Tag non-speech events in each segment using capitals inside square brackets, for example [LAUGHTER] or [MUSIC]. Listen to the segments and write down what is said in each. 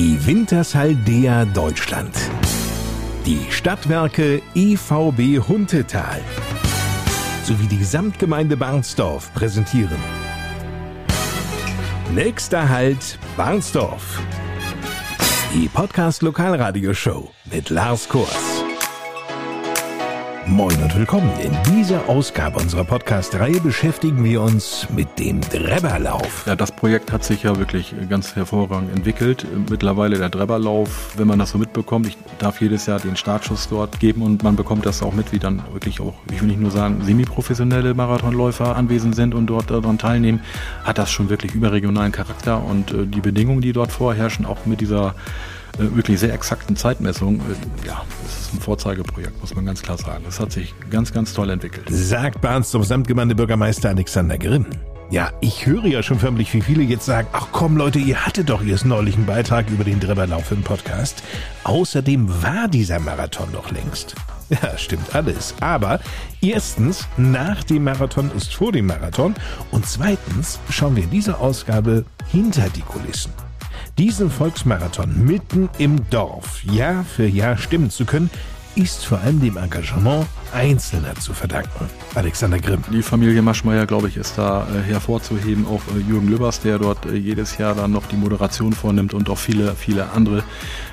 Die Wintershaldea Deutschland. Die Stadtwerke EVB Huntetal sowie die Gesamtgemeinde Barnsdorf präsentieren. Nächster Halt Barnsdorf. Die Podcast Lokalradioshow mit Lars Kurs. Moin und willkommen. In dieser Ausgabe unserer Podcast-Reihe beschäftigen wir uns mit dem Drebberlauf. Ja, das Projekt hat sich ja wirklich ganz hervorragend entwickelt. Mittlerweile der Drebberlauf, wenn man das so mitbekommt, ich darf jedes Jahr den Startschuss dort geben und man bekommt das auch mit, wie dann wirklich auch, ich will nicht nur sagen, semi-professionelle Marathonläufer anwesend sind und dort daran teilnehmen, hat das schon wirklich überregionalen Charakter und äh, die Bedingungen, die dort vorherrschen, auch mit dieser wirklich sehr exakten Zeitmessung, äh, ja, es ist ein Vorzeigeprojekt, muss man ganz klar sagen. Es hat sich ganz, ganz toll entwickelt. Sagt Barnsdorf Samtgemeindebürgermeister Alexander Grimm. Ja, ich höre ja schon förmlich, wie viele jetzt sagen, ach komm Leute, ihr hattet doch erst neulich einen Beitrag über den Drebberlauf im Podcast. Außerdem war dieser Marathon doch längst. Ja, stimmt alles. Aber erstens, nach dem Marathon ist vor dem Marathon. Und zweitens schauen wir in dieser Ausgabe hinter die Kulissen. Diesen Volksmarathon mitten im Dorf Jahr für Jahr stimmen zu können, ist vor allem dem Engagement Einzelner zu verdanken. Alexander Grimm. Die Familie Maschmeyer, glaube ich, ist da äh, hervorzuheben. Auch äh, Jürgen Lübbers, der dort äh, jedes Jahr dann noch die Moderation vornimmt und auch viele, viele andere,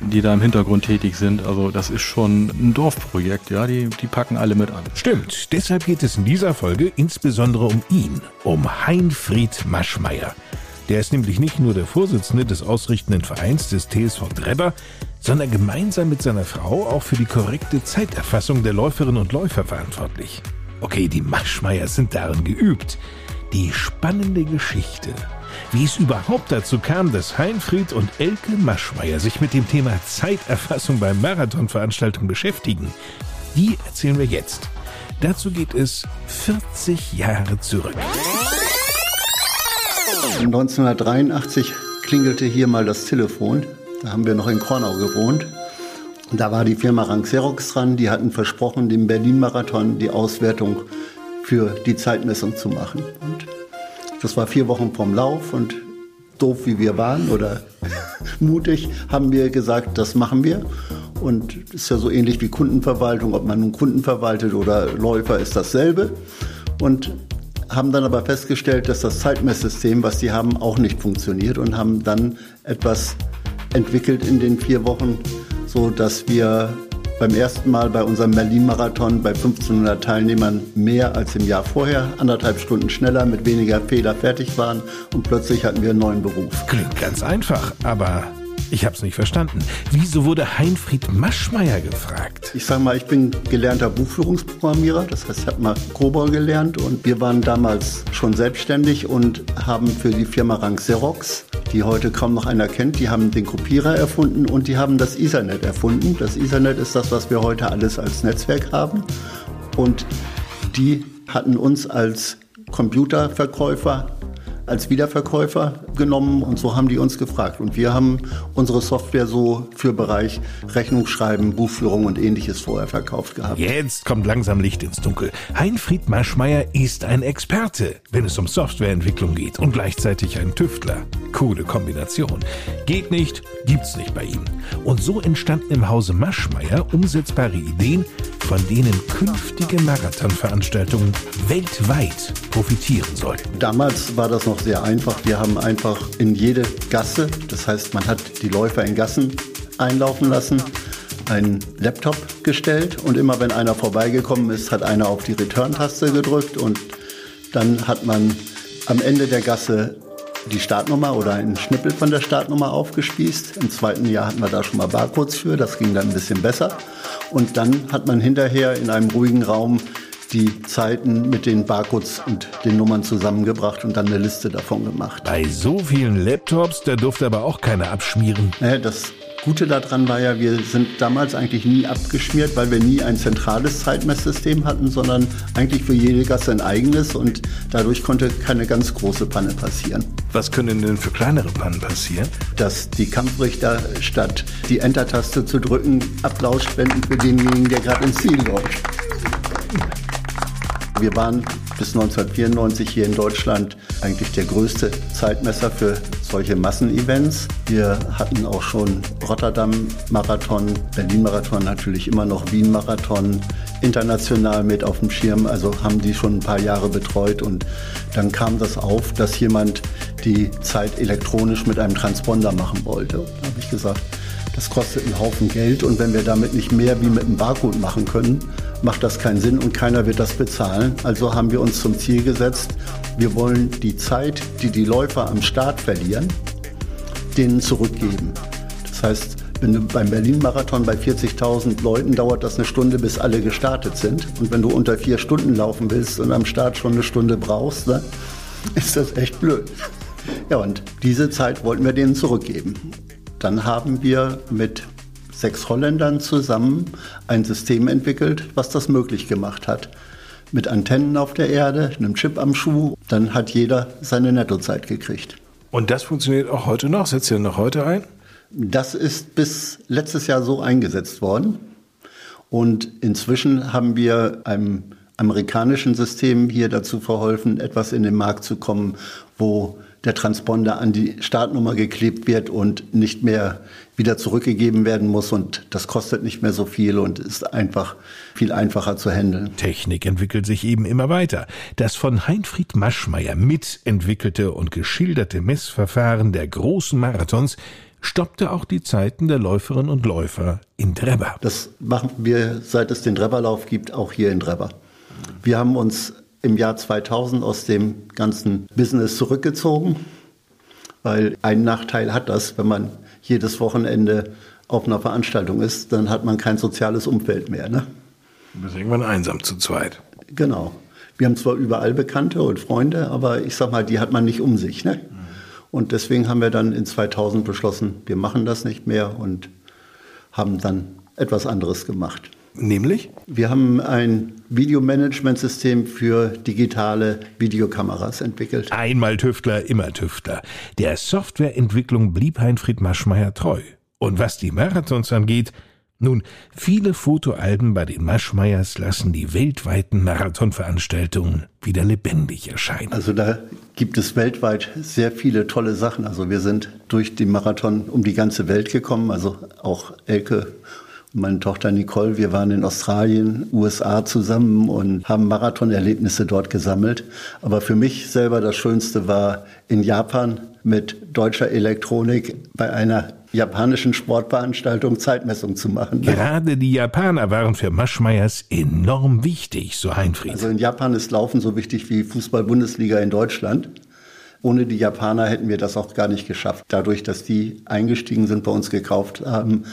die da im Hintergrund tätig sind. Also das ist schon ein Dorfprojekt, ja, die, die packen alle mit an. Stimmt. Deshalb geht es in dieser Folge insbesondere um ihn, um Heinfried Maschmeyer. Der ist nämlich nicht nur der Vorsitzende des ausrichtenden Vereins des TSV Drebber, sondern gemeinsam mit seiner Frau auch für die korrekte Zeiterfassung der Läuferinnen und Läufer verantwortlich. Okay, die Maschmeyers sind darin geübt. Die spannende Geschichte, wie es überhaupt dazu kam, dass Heinfried und Elke Maschmeyer sich mit dem Thema Zeiterfassung bei Marathonveranstaltungen beschäftigen, die erzählen wir jetzt. Dazu geht es 40 Jahre zurück. 1983 klingelte hier mal das Telefon. Da haben wir noch in Kornau gewohnt. Da war die Firma Rank Xerox dran. Die hatten versprochen, dem Berlin-Marathon die Auswertung für die Zeitmessung zu machen. Und das war vier Wochen vom Lauf und doof wie wir waren oder [LAUGHS] mutig haben wir gesagt, das machen wir. Und ist ja so ähnlich wie Kundenverwaltung, ob man nun Kunden verwaltet oder Läufer, ist dasselbe. Und haben dann aber festgestellt, dass das Zeitmesssystem, was sie haben, auch nicht funktioniert und haben dann etwas entwickelt in den vier Wochen, so dass wir beim ersten Mal bei unserem Berlin-Marathon bei 1500 Teilnehmern mehr als im Jahr vorher, anderthalb Stunden schneller, mit weniger Fehler fertig waren und plötzlich hatten wir einen neuen Beruf. Klingt ganz einfach, aber ich habe es nicht verstanden. Wieso wurde Heinfried Maschmeyer gefragt? Ich sage mal, ich bin gelernter Buchführungsprogrammierer, das heißt, ich habe mal Cobol gelernt und wir waren damals schon selbstständig und haben für die Firma Rank Xerox, die heute kaum noch einer kennt, die haben den Kopierer erfunden und die haben das Ethernet erfunden. Das Ethernet ist das, was wir heute alles als Netzwerk haben und die hatten uns als Computerverkäufer als Wiederverkäufer genommen und so haben die uns gefragt. Und wir haben unsere Software so für Bereich Rechnungsschreiben, Buchführung und ähnliches vorher verkauft gehabt. Jetzt kommt langsam Licht ins Dunkel. Heinfried Maschmeyer ist ein Experte, wenn es um Softwareentwicklung geht und gleichzeitig ein Tüftler. Coole Kombination. Geht nicht, gibt's nicht bei ihm. Und so entstanden im Hause Maschmeyer umsetzbare Ideen, von denen künftige Marathonveranstaltungen weltweit profitieren sollten. Damals war das noch sehr einfach. Wir haben einfach in jede Gasse, das heißt, man hat die Läufer in Gassen einlaufen lassen, einen Laptop gestellt und immer wenn einer vorbeigekommen ist, hat einer auf die Return-Taste gedrückt und dann hat man am Ende der Gasse die Startnummer oder einen Schnippel von der Startnummer aufgespießt. Im zweiten Jahr hatten wir da schon mal Barcodes für, das ging dann ein bisschen besser. Und dann hat man hinterher in einem ruhigen Raum die Zeiten mit den Barcodes und den Nummern zusammengebracht und dann eine Liste davon gemacht. Bei so vielen Laptops, da durfte aber auch keiner abschmieren. Naja, das Gute daran war ja, wir sind damals eigentlich nie abgeschmiert, weil wir nie ein zentrales Zeitmesssystem hatten, sondern eigentlich für jede Gasse ein eigenes und dadurch konnte keine ganz große Panne passieren. Was können denn für kleinere Pannen passieren? Dass die Kampfrichter statt die Enter-Taste zu drücken, Applaus spenden für denjenigen, der gerade ins Ziel läuft. Wir waren bis 1994 hier in Deutschland eigentlich der größte Zeitmesser für solche Massenevents. Wir hatten auch schon Rotterdam-Marathon, Berlin-Marathon, natürlich immer noch Wien-Marathon, international mit auf dem Schirm. Also haben die schon ein paar Jahre betreut und dann kam das auf, dass jemand die Zeit elektronisch mit einem Transponder machen wollte. Da habe ich gesagt, das kostet einen Haufen Geld und wenn wir damit nicht mehr wie mit einem Barcode machen können, macht das keinen Sinn und keiner wird das bezahlen. Also haben wir uns zum Ziel gesetzt, wir wollen die Zeit, die die Läufer am Start verlieren, denen zurückgeben. Das heißt, wenn du beim Berlin-Marathon bei 40.000 Leuten dauert das eine Stunde, bis alle gestartet sind. Und wenn du unter vier Stunden laufen willst und am Start schon eine Stunde brauchst, dann [LAUGHS] ist das echt blöd. Ja, und diese Zeit wollten wir denen zurückgeben. Dann haben wir mit sechs Holländern zusammen ein System entwickelt, was das möglich gemacht hat. Mit Antennen auf der Erde, einem Chip am Schuh, dann hat jeder seine Nettozeit gekriegt. Und das funktioniert auch heute noch? Setzt ihr noch heute ein? Das ist bis letztes Jahr so eingesetzt worden. Und inzwischen haben wir einem amerikanischen System hier dazu verholfen, etwas in den Markt zu kommen, wo der Transponder an die Startnummer geklebt wird und nicht mehr wieder zurückgegeben werden muss. Und das kostet nicht mehr so viel und ist einfach viel einfacher zu handeln. Technik entwickelt sich eben immer weiter. Das von Heinfried Maschmeyer mitentwickelte und geschilderte Messverfahren der großen Marathons stoppte auch die Zeiten der Läuferinnen und Läufer in Drebber. Das machen wir, seit es den Drebberlauf gibt, auch hier in Drebber. Wir haben uns im Jahr 2000 aus dem ganzen Business zurückgezogen, weil ein Nachteil hat das, wenn man jedes Wochenende auf einer Veranstaltung ist, dann hat man kein soziales Umfeld mehr. Ne? Du bist irgendwann einsam zu zweit. Genau. Wir haben zwar überall Bekannte und Freunde, aber ich sag mal, die hat man nicht um sich. Ne? Und deswegen haben wir dann in 2000 beschlossen, wir machen das nicht mehr und haben dann etwas anderes gemacht. Nämlich? Wir haben ein Videomanagementsystem für digitale Videokameras entwickelt. Einmal Tüftler, immer Tüftler. Der Softwareentwicklung blieb Heinfried Maschmeyer treu. Und was die Marathons angeht, nun, viele Fotoalben bei den Maschmeyers lassen die weltweiten Marathonveranstaltungen wieder lebendig erscheinen. Also da gibt es weltweit sehr viele tolle Sachen. Also wir sind durch den Marathon um die ganze Welt gekommen, also auch Elke meine Tochter Nicole, wir waren in Australien, USA zusammen und haben Marathonerlebnisse dort gesammelt. Aber für mich selber das Schönste war in Japan mit deutscher Elektronik bei einer japanischen Sportveranstaltung Zeitmessung zu machen. Gerade die Japaner waren für Maschmeyers enorm wichtig, so Heinfried. Also in Japan ist Laufen so wichtig wie Fußball-Bundesliga in Deutschland. Ohne die Japaner hätten wir das auch gar nicht geschafft. Dadurch, dass die eingestiegen sind, bei uns gekauft haben,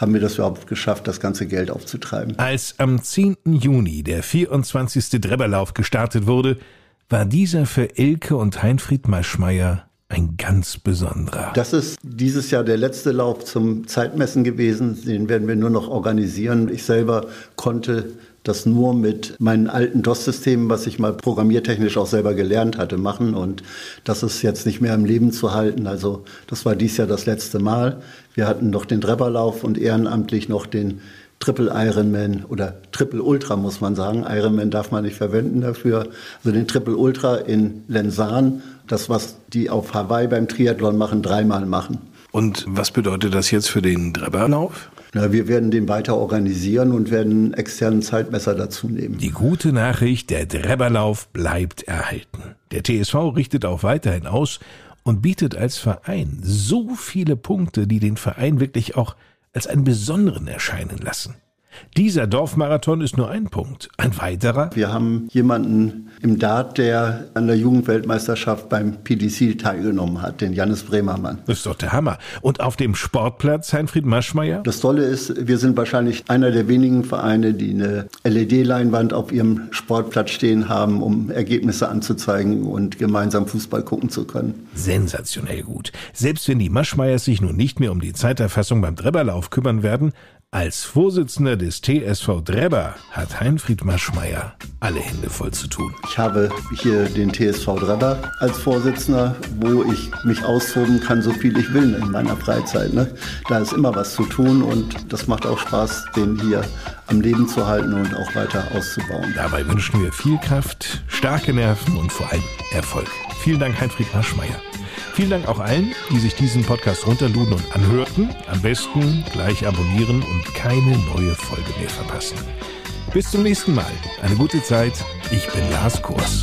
haben wir das überhaupt geschafft, das ganze Geld aufzutreiben. Als am 10. Juni der 24. Drebberlauf gestartet wurde, war dieser für Elke und Heinfried Maschmeyer ein ganz besonderer. Das ist dieses Jahr der letzte Lauf zum Zeitmessen gewesen. Den werden wir nur noch organisieren. Ich selber konnte das nur mit meinen alten DOS-Systemen, was ich mal programmiertechnisch auch selber gelernt hatte, machen. Und das ist jetzt nicht mehr im Leben zu halten. Also das war dies Jahr das letzte Mal. Wir hatten noch den Drebberlauf und ehrenamtlich noch den Triple Ironman oder Triple Ultra muss man sagen. Ironman darf man nicht verwenden dafür. Also den Triple Ultra in Lensahn, das was die auf Hawaii beim Triathlon machen, dreimal machen. Und was bedeutet das jetzt für den Drebberlauf? Na, wir werden den weiter organisieren und werden einen externen Zeitmesser dazu nehmen. Die gute Nachricht, der Drebberlauf bleibt erhalten. Der TSV richtet auch weiterhin aus und bietet als Verein so viele Punkte, die den Verein wirklich auch als einen besonderen erscheinen lassen. Dieser Dorfmarathon ist nur ein Punkt. Ein weiterer? Wir haben jemanden im Dart, der an der Jugendweltmeisterschaft beim PDC teilgenommen hat, den Jannis Bremermann. Das ist doch der Hammer. Und auf dem Sportplatz Heinfried Maschmeyer? Das Tolle ist, wir sind wahrscheinlich einer der wenigen Vereine, die eine LED-Leinwand auf ihrem Sportplatz stehen haben, um Ergebnisse anzuzeigen und gemeinsam Fußball gucken zu können. Sensationell gut. Selbst wenn die Maschmeyers sich nun nicht mehr um die Zeiterfassung beim Drebberlauf kümmern werden, als Vorsitzender des TSV Drebber hat Heinfried Maschmeyer alle Hände voll zu tun. Ich habe hier den TSV Drebber als Vorsitzender, wo ich mich austoben kann, so viel ich will in meiner Freizeit. Ne? Da ist immer was zu tun und das macht auch Spaß, den hier am Leben zu halten und auch weiter auszubauen. Dabei wünschen wir viel Kraft, starke Nerven und vor allem Erfolg. Vielen Dank, Heinfried Maschmeyer. Vielen Dank auch allen, die sich diesen Podcast runterluden und anhörten. Am besten gleich abonnieren und keine neue Folge mehr verpassen. Bis zum nächsten Mal. Eine gute Zeit. Ich bin Lars Kurs.